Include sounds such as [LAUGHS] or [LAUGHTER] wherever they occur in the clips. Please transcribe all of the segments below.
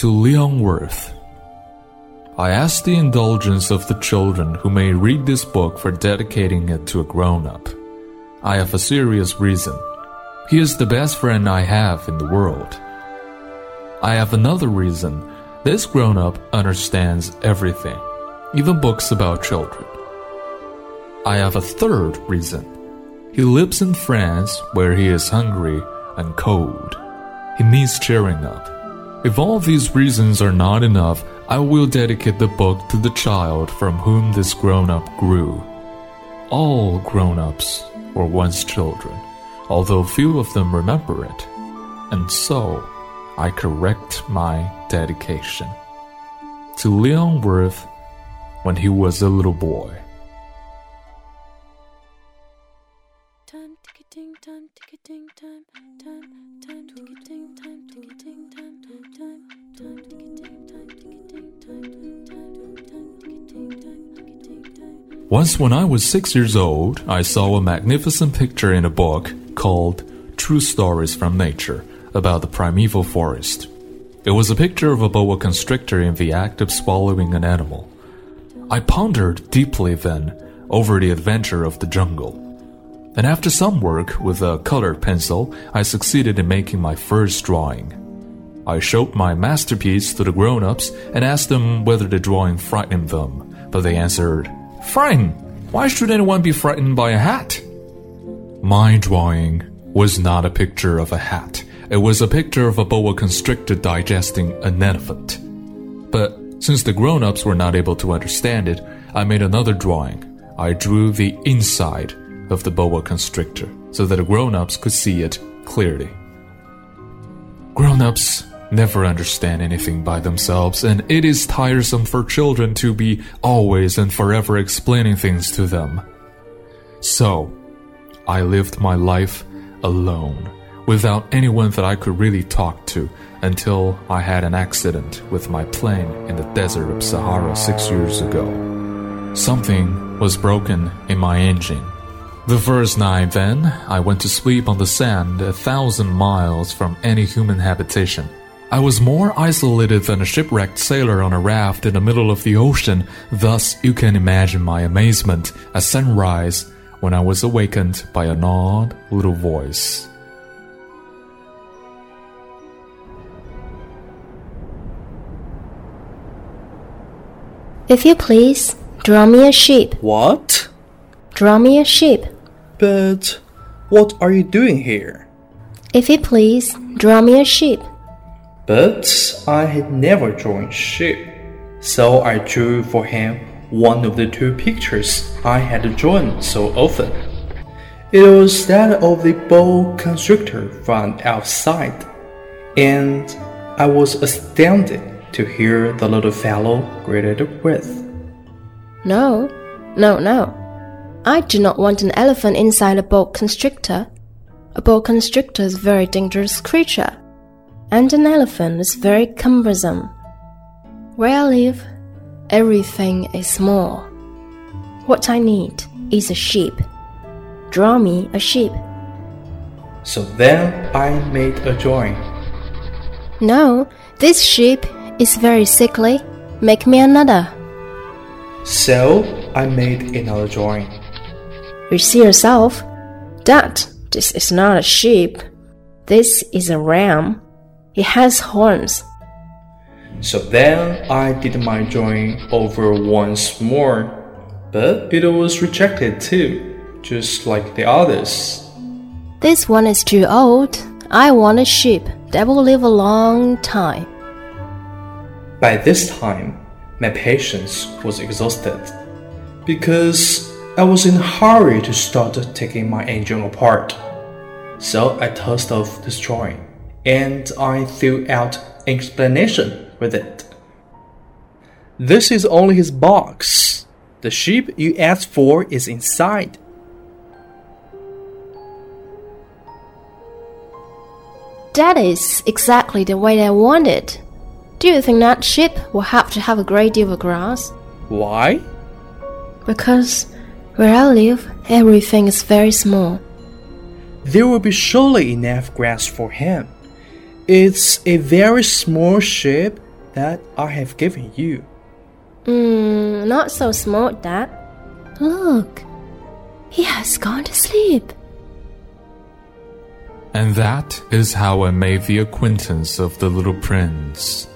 To Leon Werth. I ask the indulgence of the children who may read this book for dedicating it to a grown up. I have a serious reason. He is the best friend I have in the world. I have another reason. This grown up understands everything, even books about children. I have a third reason. He lives in France where he is hungry and cold. He needs cheering up. If all these reasons are not enough, I will dedicate the book to the child from whom this grown up grew. All grown ups were once children, although few of them remember it. And so, I correct my dedication. To Leon Werth when he was a little boy. Once, when I was six years old, I saw a magnificent picture in a book called True Stories from Nature about the primeval forest. It was a picture of a boa constrictor in the act of swallowing an animal. I pondered deeply then over the adventure of the jungle. And after some work with a colored pencil, I succeeded in making my first drawing. I showed my masterpiece to the grown ups and asked them whether the drawing frightened them, but they answered, Frightened? Why should anyone be frightened by a hat? My drawing was not a picture of a hat. It was a picture of a boa constrictor digesting an elephant. But since the grown ups were not able to understand it, I made another drawing. I drew the inside of the boa constrictor so that the grown ups could see it clearly. Grown ups never understand anything by themselves, and it is tiresome for children to be always and forever explaining things to them. So, I lived my life alone, without anyone that I could really talk to, until I had an accident with my plane in the desert of Sahara six years ago. Something was broken in my engine. The first night, then, I went to sleep on the sand a thousand miles from any human habitation. I was more isolated than a shipwrecked sailor on a raft in the middle of the ocean, thus, you can imagine my amazement at sunrise when I was awakened by an odd little voice. If you please, draw me a sheep. What? Draw me a sheep. But what are you doing here? If you please, draw me a sheep. But I had never drawn sheep, so I drew for him one of the two pictures I had drawn so often. It was that of the boa constrictor from outside, and I was astounded to hear the little fellow greeted with. No, no, no. I do not want an elephant inside a boa constrictor. A boa constrictor is a very dangerous creature, and an elephant is very cumbersome. Where I live, everything is small. What I need is a sheep. Draw me a sheep. So then I made a drawing. No, this sheep is very sickly. Make me another. So I made another drawing. You see yourself? That this is not a sheep. This is a ram. It has horns. So then I did my drawing over once more, but it was rejected too, just like the others. This one is too old. I want a sheep that will live a long time. By this time, my patience was exhausted because I was in a hurry to start taking my engine apart. So I tossed off this drawing and I threw out explanation with it. This is only his box. The sheep you asked for is inside. That is exactly the way I want it. Do you think that sheep will have to have a great deal of grass? Why? Because where I live, everything is very small. There will be surely enough grass for him. It's a very small ship that I have given you. Hmm, not so small, Dad. Look, he has gone to sleep. And that is how I made the acquaintance of the little prince.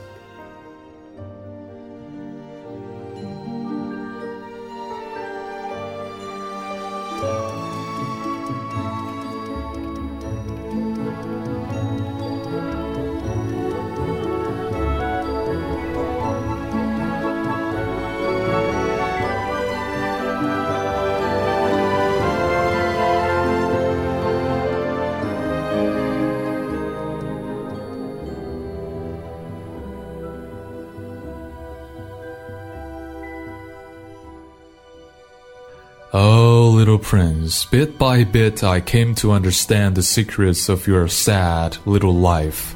Prince, bit by bit I came to understand the secrets of your sad little life.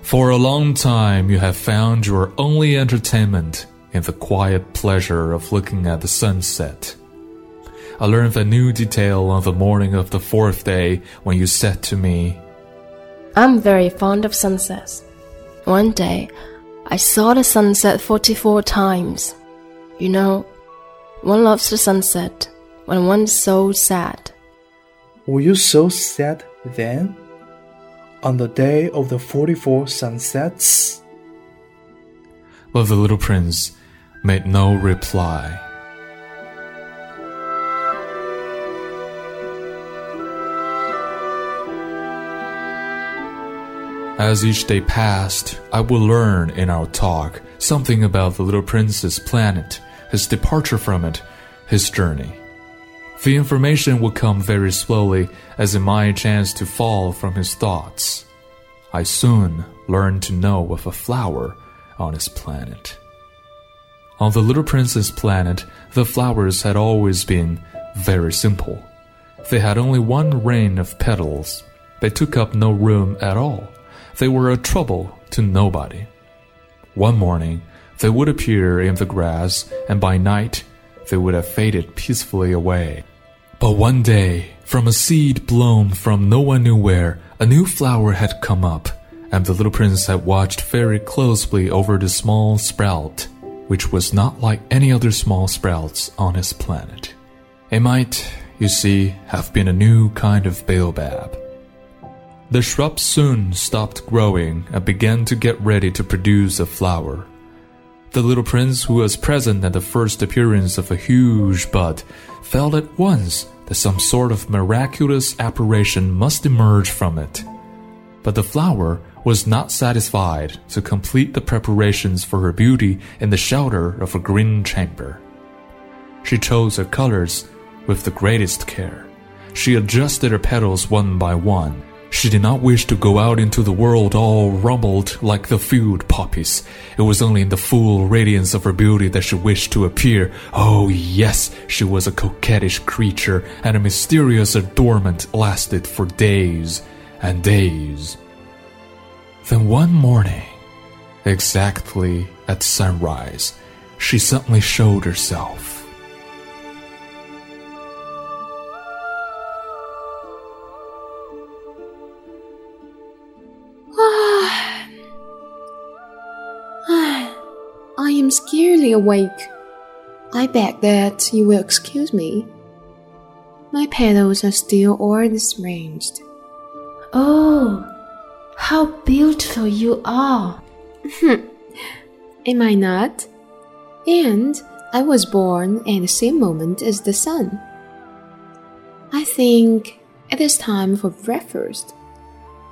For a long time you have found your only entertainment in the quiet pleasure of looking at the sunset. I learned a new detail on the morning of the fourth day when you said to me, I'm very fond of sunsets. One day, I saw the sunset 44 times. You know, one loves the sunset when one's so sad. Were you so sad then? On the day of the 44 sunsets? But the little prince made no reply. As each day passed, I would learn in our talk something about the little prince's planet, his departure from it, his journey. The information would come very slowly as it might chance to fall from his thoughts. I soon learned to know of a flower on his planet. On the little prince's planet, the flowers had always been very simple. They had only one rain of petals. They took up no room at all. They were a trouble to nobody. One morning, they would appear in the grass, and by night, they would have faded peacefully away. But one day, from a seed blown from no one knew where, a new flower had come up, and the little prince had watched very closely over the small sprout, which was not like any other small sprouts on his planet. It might, you see, have been a new kind of baobab. The shrub soon stopped growing and began to get ready to produce a flower. The little prince, who was present at the first appearance of a huge bud, felt at once that some sort of miraculous apparition must emerge from it. But the flower was not satisfied to complete the preparations for her beauty in the shelter of a green chamber. She chose her colors with the greatest care. She adjusted her petals one by one she did not wish to go out into the world all rumbled like the field poppies. It was only in the full radiance of her beauty that she wished to appear. Oh, yes, she was a coquettish creature, and a mysterious adornment lasted for days and days. Then one morning, exactly at sunrise, she suddenly showed herself. Awake. I beg that you will excuse me. My petals are still all disarranged. Oh, how beautiful you are! Hmm. Am I not? And I was born at the same moment as the sun. I think it is time for breakfast.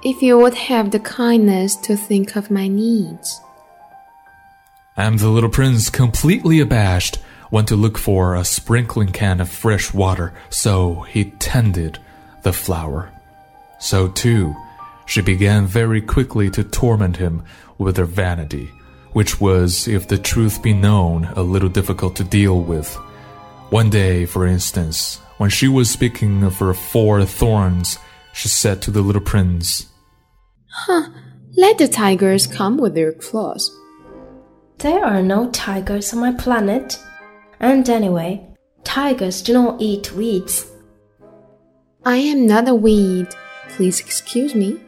If you would have the kindness to think of my needs. And the little prince, completely abashed, went to look for a sprinkling can of fresh water, so he tended the flower. So too, she began very quickly to torment him with her vanity, which was, if the truth be known, a little difficult to deal with. One day, for instance, when she was speaking of her four thorns, she said to the little prince, Huh, let the tigers come with their claws. There are no tigers on my planet. And anyway, tigers do not eat weeds. I am not a weed. Please excuse me.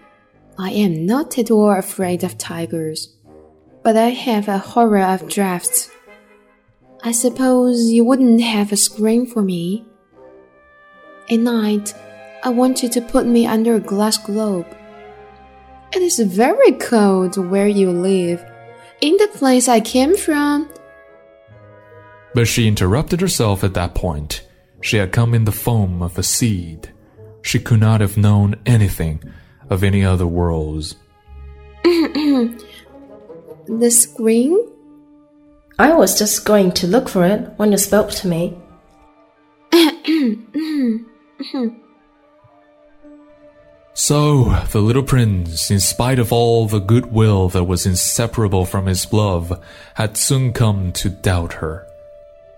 I am not at all afraid of tigers. but I have a horror of drafts. I suppose you wouldn't have a screen for me. At night, I want you to put me under a glass globe. It is very cold where you live, in the place I came from. But she interrupted herself at that point. She had come in the foam of a seed. She could not have known anything of any other worlds. [CLEARS THROAT] The screen? I was just going to look for it when you spoke to me. [CLEARS THROAT] So, the little prince, in spite of all the goodwill that was inseparable from his love, had soon come to doubt her.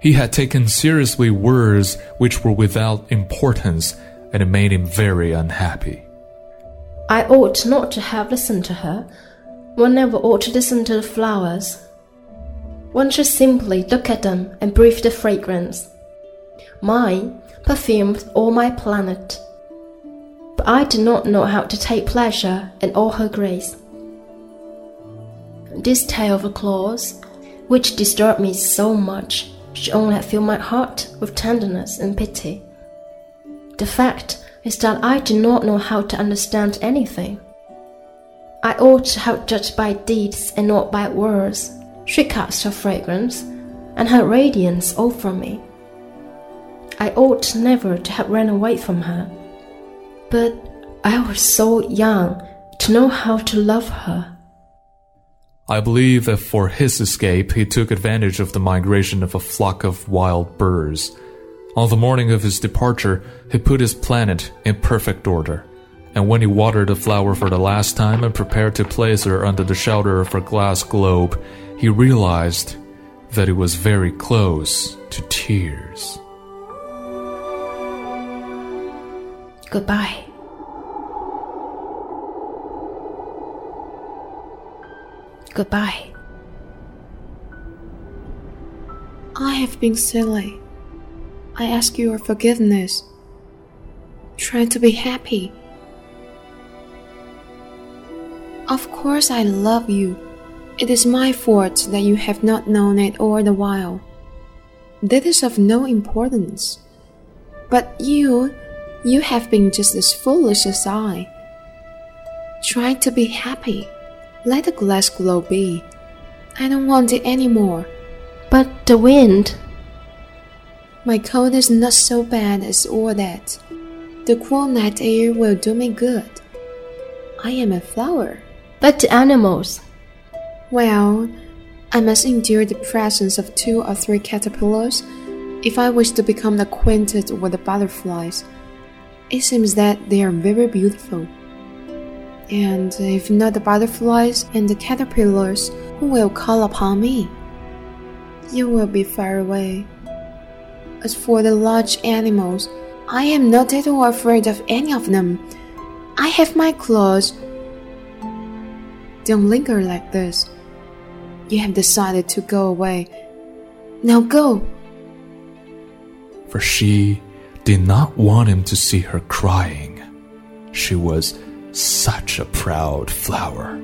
He had taken seriously words which were without importance, and it made him very unhappy. I ought not to have listened to her. One never ought to listen to the flowers. One should simply look at them and breathe the fragrance. Mine perfumed all my planet. But I did not know how to take pleasure in all her grace. This tale of a clause, which disturbed me so much, should only have filled my heart with tenderness and pity. The fact is that I do not know how to understand anything. I ought to have judged by deeds and not by words. She cast her fragrance and her radiance over me. I ought never to have run away from her. But I was so young to know how to love her. I believe that for his escape, he took advantage of the migration of a flock of wild birds. On the morning of his departure, he put his planet in perfect order. And when he watered the flower for the last time and prepared to place her under the shelter of her glass globe, he realized that it was very close to tears. Goodbye. Goodbye. I have been silly. I ask your forgiveness. Try to be happy. Of course, I love you. It is my fault that you have not known it all the while. That is of no importance. But you, you have been just as foolish as I. Try to be happy. Let the glass globe be. I don't want it anymore. But the wind. My cold is not so bad as all that. The cool night air will do me good. I am a flower. But the animals. Well, I must endure the presence of two or three caterpillars if I wish to become acquainted with the butterflies. It seems that they are very beautiful. And if not the butterflies and the caterpillars, who will call upon me? You will be far away. As for the large animals, I am not at all afraid of any of them. I have my claws. Don't linger like this. You have decided to go away. Now go. For she did not want him to see her crying. She was such a proud flower.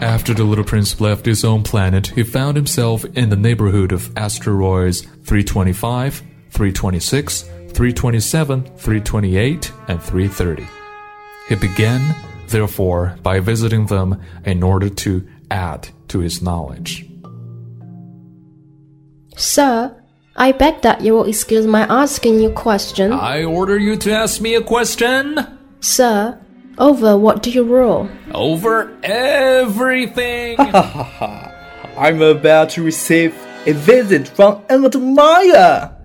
After the little prince left his own planet, he found himself in the neighborhood of asteroids 325, 326, 327, 328, and 330. He began, therefore, by visiting them in order to add to his knowledge. Sir, I beg that you will excuse my asking you a question. I order you to ask me a question Sir, over what do you rule? over everything. I'm about to receive a visit from an admirer.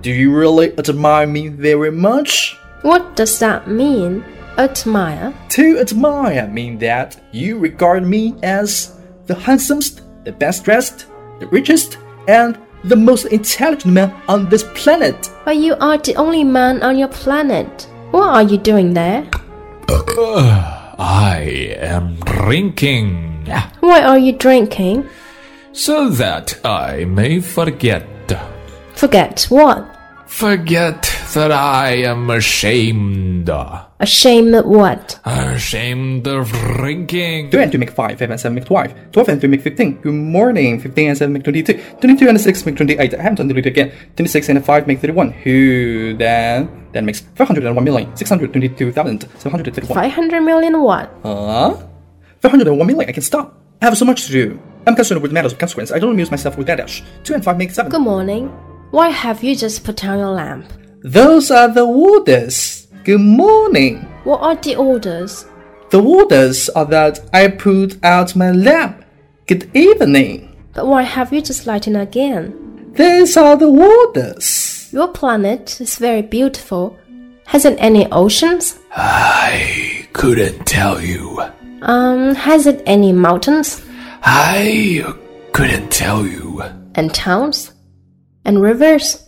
Do you really admire me very much? What does that mean? Admire? To admire mean that you regard me as the handsomest, the best dressed, the richest, and the most intelligent man on this planet. But you are the only man on your planet. What are you doing there? Uh, I am drinking Why are you drinking? so that I may forget. Forget what? Forget that I am ashamed. Ashamed of what? Ashamed of drinking. 2 and 2 make 5, 5 and 7 make 12, 12 and 3 make 15. Good morning, 15 and 7 make 22, 22 and 6 make 28. I haven't done it again. 26 and 5 make 31. Who then? Then makes 501,622,731. 500 million what? Huh? 501 million, I can stop. I have so much to do. I'm concerned with matters of consequence. I don't amuse myself with that dash. 2 and 5 make 7. Good morning. Why have you just put down your lamp? Those are the orders. Good morning. What are the orders? The orders are that I put out my lamp. Good evening. But why have you just lighted again? These are the orders. Your planet is very beautiful. Has it any oceans? I couldn't tell you. Um, has it any mountains I couldn't tell you. and towns and rivers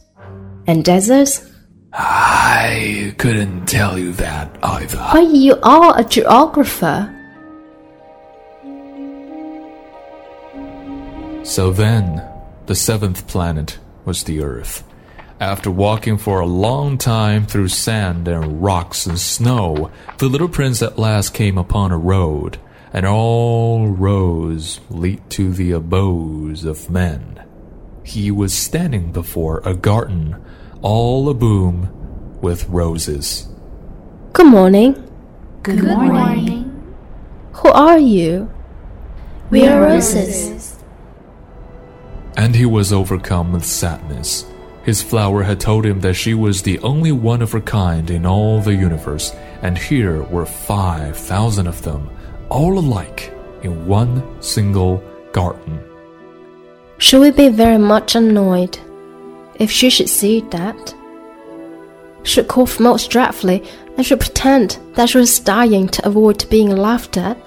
and deserts? I couldn't tell you that either. Why, you are a geographer. So then, the seventh planet was the Earth. After walking for a long time through sand and rocks and snow, the little prince at last came upon a road, and all roads lead to the abodes of men. He was standing before a garden, all aboom with roses. Good morning. Good morning. Who are you? We are roses. And he was overcome with sadness. His flower had told him that she was the only one of her kind in all the universe, and here were 5,000 of them, all alike, in one single garden. Should we be very much annoyed if she should see that? Should cough most dreadfully and should pretend that she was dying to avoid being laughed at,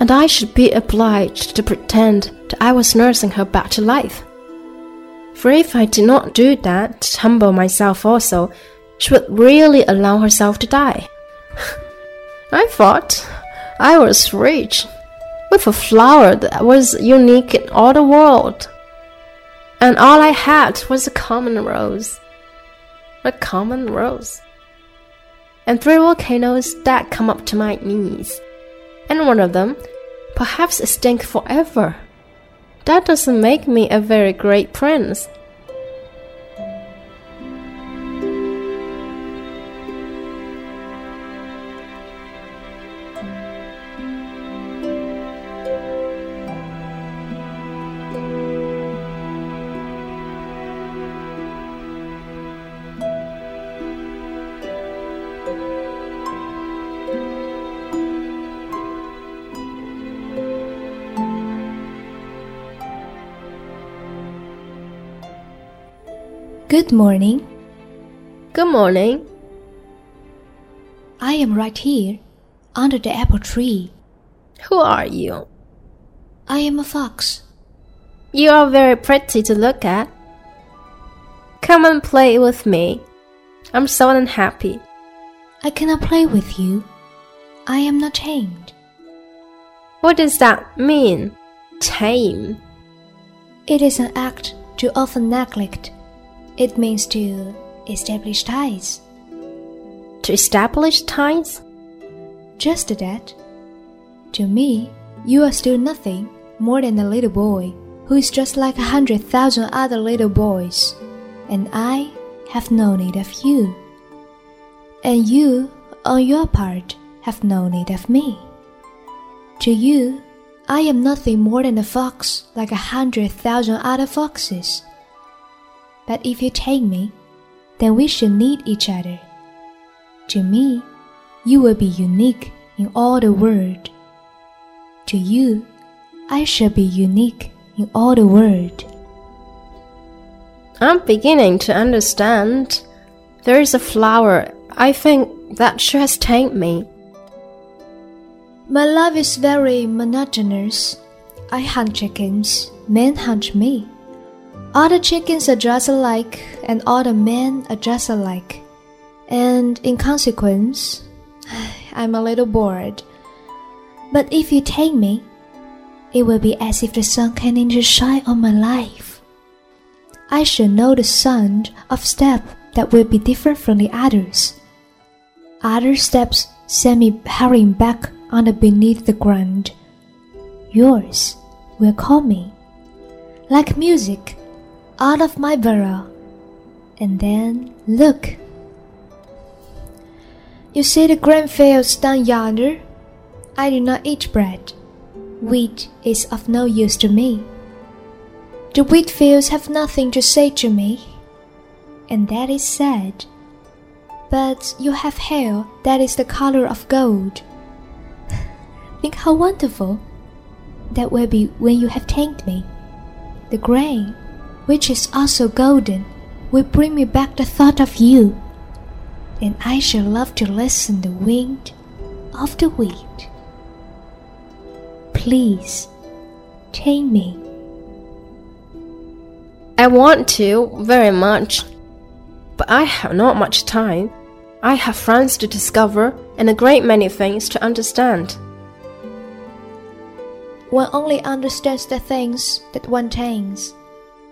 and I should be obliged to pretend that I was nursing her back to life. For if I did not do that, to humble myself also, she would really allow herself to die. [LAUGHS] I thought I was rich, with a flower that was unique in all the world. And all I had was a common rose. A common rose. And three volcanoes that come up to my knees. And one of them, perhaps stink forever. That doesn't make me a very great prince. Good morning. Good morning. I am right here, under the apple tree. Who are you? I am a fox. You are very pretty to look at. Come and play with me. I'm so unhappy. I cannot play with you. I am not tamed. What does that mean? Tame. It is an act to often neglect. It means to establish ties. To establish ties? Just that. To me, you are still nothing more than a little boy who is just like a hundred thousand other little boys, and I have no need of you. And you, on your part, have no need of me. To you, I am nothing more than a fox like a hundred thousand other foxes. But if you take me, then we should need each other. To me, you will be unique in all the world. To you, I shall be unique in all the world. I'm beginning to understand. There is a flower. I think that she has tamed me. My love is very monotonous. I hunt chickens, men hunt me. All the chickens are just alike, and all the men are just alike. And in consequence, [SIGHS] I'm a little bored. But if you take me, it will be as if the sun came in to shine on my life. I shall know the sound of step that will be different from the others. Other steps send me hurrying back under beneath the ground. Yours will call me, like music, out of my burrow. And then look. You see the grain fields down yonder? I do not eat bread. Wheat is of no use to me. The wheat fields have nothing to say to me, and that is sad. But you have hair that is the color of gold. [LAUGHS] Think how wonderful that will be when you have tamed me. The grain, which is also golden, will bring me back the thought of you, and I shall love to listen the wind of the wheat. Please, tame me. I want to very much, but I have not much time. I have friends to discover and a great many things to understand. One only understands the things that one tames.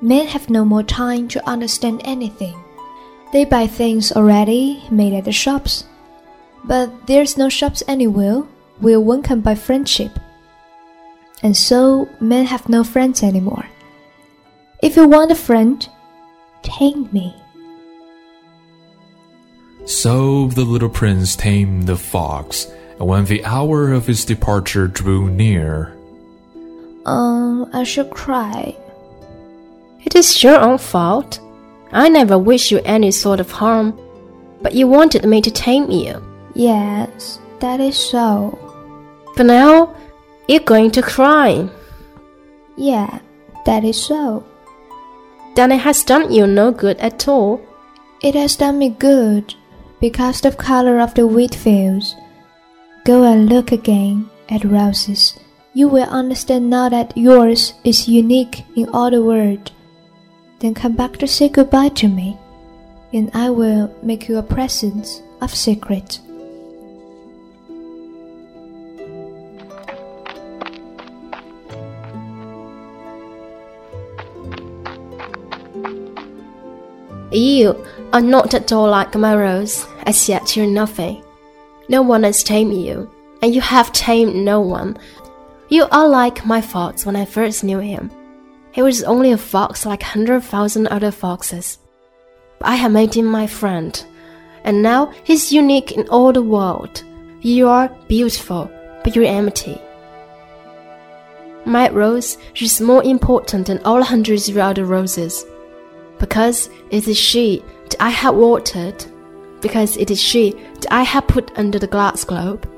Men have no more time to understand anything. They buy things already made at the shops. But there's no shops anywhere where one can buy friendship. And so men have no friends anymore. If you want a friend, tame me. So the little prince tamed the fox, and when the hour of his departure drew near, Um, I shall cry. It is your own fault. I never wish you any sort of harm, but you wanted me to tame you. Yes, that is so. But now you're going to cry. Yeah, that is so. Then it has done you no good at all. It has done me good because of the color of the wheat fields. Go and look again at roses. You will understand now that yours is unique in all the world. Then come back to say goodbye to me, and I will make you a present of secret. You are not at all like my rose. As yet you're nothing. No one has tamed you, and you have tamed no one. You are like my fox when I first knew him. He was only a fox like hundred thousand other foxes. But I have made him my friend, and now he's unique in all the world. You are beautiful, but you're empty. My rose is more important than all hundreds of other roses because it is she that I have watered, because it is she that I have put under the glass globe,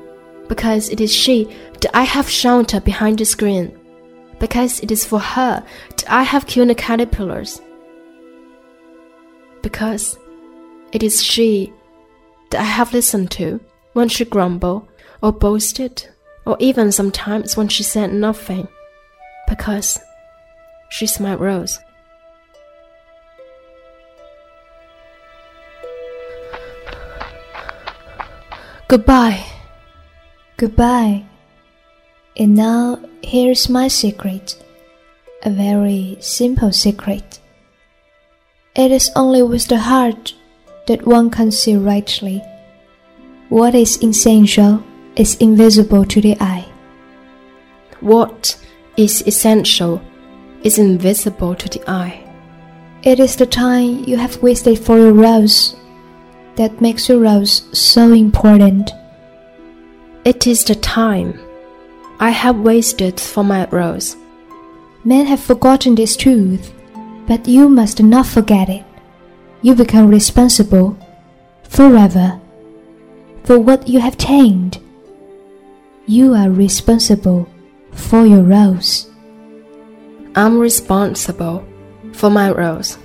because it is she that I have sheltered behind the screen, because it is for her that I have killed the caterpillars, because it is she that I have listened to when she grumbled or boasted, or even sometimes when she said nothing, because she's my rose. Goodbye. Goodbye. And now here's my secret. A very simple secret. It is only with the heart that one can see rightly. What is essential is invisible to the eye. What is essential is invisible to the eye. It is the time you have wasted for your rose that makes your rose so important. It is the time I have wasted for my rose. Men have forgotten this truth, but you must not forget it. You become responsible forever for what you have tamed. You are responsible for your rose. I'm responsible for my rose.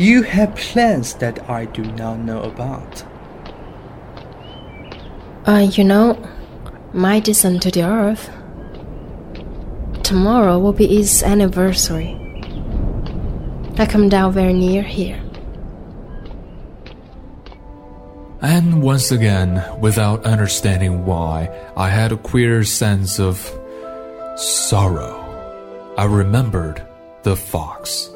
You have plans that I do not know about. Uh, you know, my descent to the earth. Tomorrow will be its anniversary. I come down very near here. And once again, without understanding why, I had a queer sense of sorrow. I remembered the fox.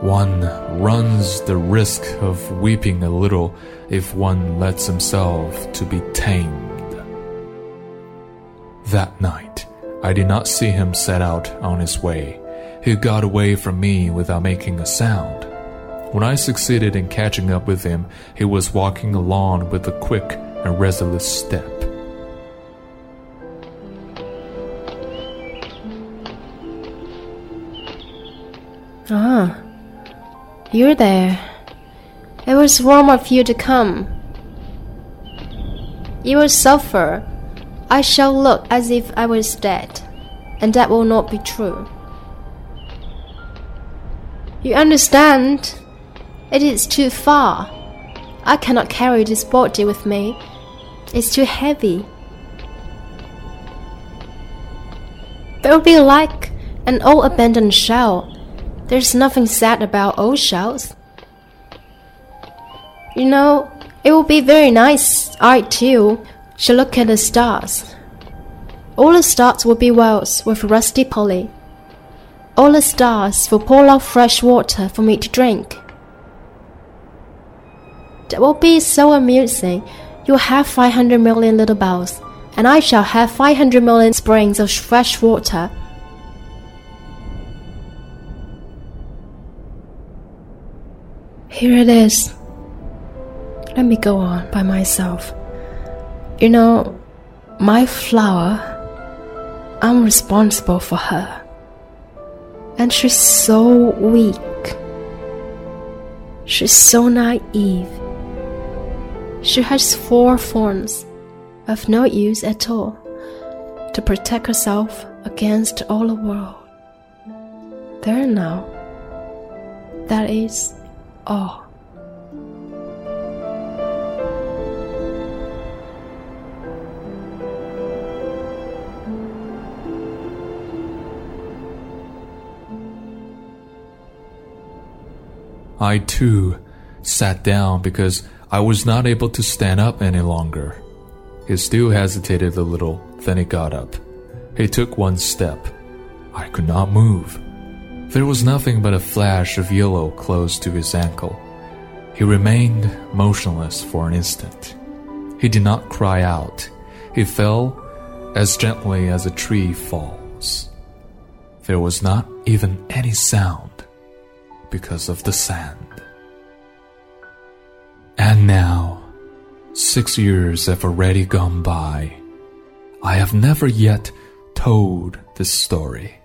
One runs the risk of weeping a little if one lets himself to be tamed. That night, I did not see him set out on his way. He got away from me without making a sound. When I succeeded in catching up with him, he was walking along with a quick and resolute step. Ah, you're there. It was wrong of you to come. You will suffer. I shall look as if I was dead, and that will not be true. You understand? It is too far. I cannot carry this body with me. It's too heavy. It will be like an old abandoned shell. There's nothing sad about old shells. You know, it will be very nice, I too, to look at the stars. All the stars will be wells with rusty pulley. All the stars will pour out fresh water for me to drink. That will be so amusing. You'll have 500 million little bells, and I shall have 500 million springs of fresh water. Here it is. Let me go on by myself. You know, my flower, I'm responsible for her. And she's so weak. She's so naive. She has four thorns of no use at all to protect herself against all the world. There now. That is all. I too sat down because I was not able to stand up any longer. He still hesitated a little, then he got up. He took one step. I could not move. There was nothing but a flash of yellow close to his ankle. He remained motionless for an instant. He did not cry out. He fell as gently as a tree falls. There was not even any sound because of the sand. And now, six years have already gone by. I have never yet told this story.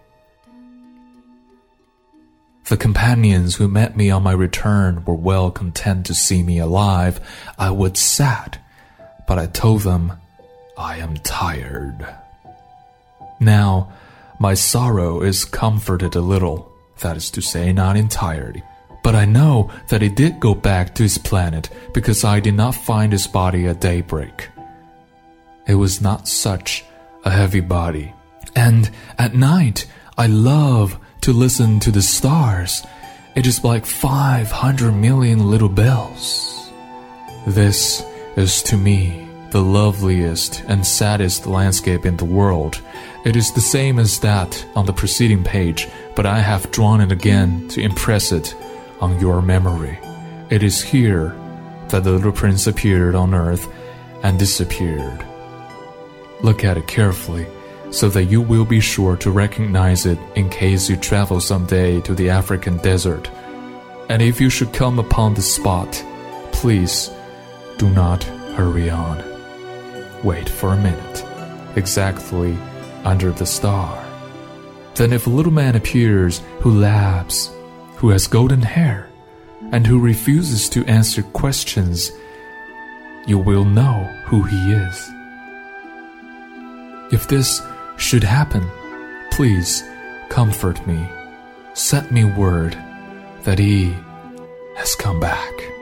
The companions who met me on my return were well content to see me alive. I was sad, but I told them I am tired. Now, my sorrow is comforted a little, that is to say, not entirely. But I know that he did go back to his planet because I did not find his body at daybreak. It was not such a heavy body. And at night, I love to listen to the stars. It is like 500 million little bells. This is to me the loveliest and saddest landscape in the world. It is the same as that on the preceding page, but I have drawn it again to impress it on your memory. It is here that the little prince appeared on earth and disappeared. Look at it carefully so that you will be sure to recognize it in case you travel someday to the African desert. And if you should come upon the spot, please do not hurry on. Wait for a minute, exactly under the star. Then, if a little man appears who laughs, who has golden hair, and who refuses to answer questions, you will know who he is. If this should happen, please comfort me. Set me word that he has come back.